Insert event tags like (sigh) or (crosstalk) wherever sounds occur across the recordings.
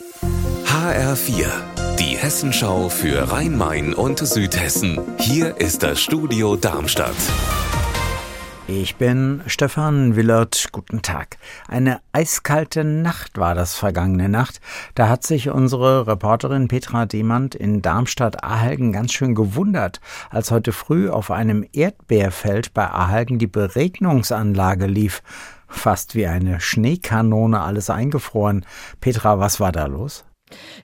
HR4, die Hessenschau für Rhein-Main und Südhessen. Hier ist das Studio Darmstadt. Ich bin Stefan Willert. Guten Tag. Eine eiskalte Nacht war das vergangene Nacht. Da hat sich unsere Reporterin Petra Demand in Darmstadt-Ahalgen ganz schön gewundert, als heute früh auf einem Erdbeerfeld bei Ahalgen die Beregnungsanlage lief. Fast wie eine Schneekanone alles eingefroren. Petra, was war da los?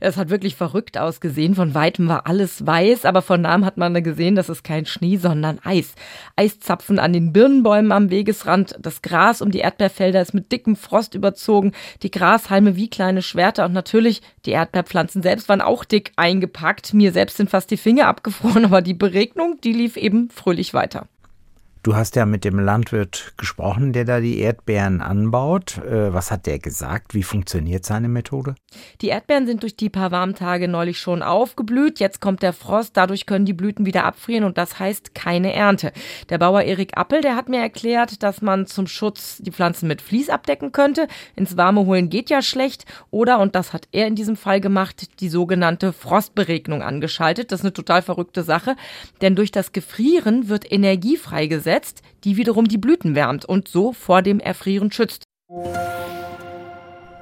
Es hat wirklich verrückt ausgesehen. Von weitem war alles weiß, aber von nahem hat man gesehen, das ist kein Schnee, sondern Eis. Eiszapfen an den Birnenbäumen am Wegesrand. Das Gras um die Erdbeerfelder ist mit dickem Frost überzogen. Die Grashalme wie kleine Schwerter und natürlich die Erdbeerpflanzen selbst waren auch dick eingepackt. Mir selbst sind fast die Finger abgefroren, (laughs) aber die Beregnung, die lief eben fröhlich weiter. Du hast ja mit dem Landwirt gesprochen, der da die Erdbeeren anbaut. Äh, was hat der gesagt? Wie funktioniert seine Methode? Die Erdbeeren sind durch die paar warmen Tage neulich schon aufgeblüht. Jetzt kommt der Frost. Dadurch können die Blüten wieder abfrieren und das heißt keine Ernte. Der Bauer Erik Appel, der hat mir erklärt, dass man zum Schutz die Pflanzen mit Vlies abdecken könnte. Ins Warme holen geht ja schlecht. Oder, und das hat er in diesem Fall gemacht, die sogenannte Frostberegnung angeschaltet. Das ist eine total verrückte Sache. Denn durch das Gefrieren wird Energie freigesetzt einsetzt, die wiederum die Blüten wärmt und so vor dem Erfrieren schützt.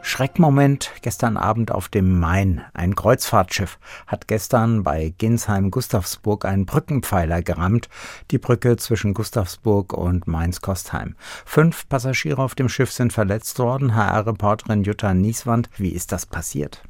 Schreckmoment gestern Abend auf dem Main. Ein Kreuzfahrtschiff hat gestern bei Ginsheim-Gustavsburg einen Brückenpfeiler gerammt, die Brücke zwischen Gustavsburg und Mainz-Kostheim. Fünf Passagiere auf dem Schiff sind verletzt worden. HR-Reporterin Jutta Nieswand, wie ist das passiert?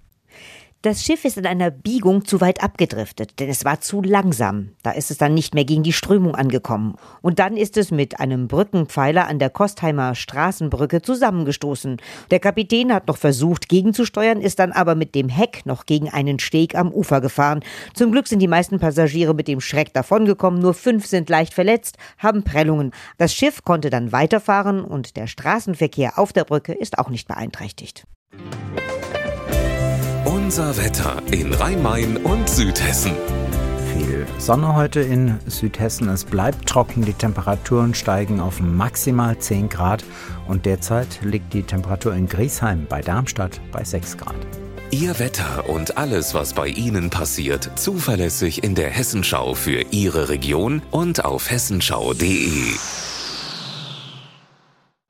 Das Schiff ist in einer Biegung zu weit abgedriftet, denn es war zu langsam. Da ist es dann nicht mehr gegen die Strömung angekommen. Und dann ist es mit einem Brückenpfeiler an der Kostheimer Straßenbrücke zusammengestoßen. Der Kapitän hat noch versucht gegenzusteuern, ist dann aber mit dem Heck noch gegen einen Steg am Ufer gefahren. Zum Glück sind die meisten Passagiere mit dem Schreck davongekommen, nur fünf sind leicht verletzt, haben Prellungen. Das Schiff konnte dann weiterfahren und der Straßenverkehr auf der Brücke ist auch nicht beeinträchtigt. Unser Wetter in Rhein-Main und Südhessen. Viel Sonne heute in Südhessen. Es bleibt trocken. Die Temperaturen steigen auf maximal 10 Grad. Und derzeit liegt die Temperatur in Griesheim bei Darmstadt bei 6 Grad. Ihr Wetter und alles, was bei Ihnen passiert, zuverlässig in der Hessenschau für Ihre Region und auf hessenschau.de.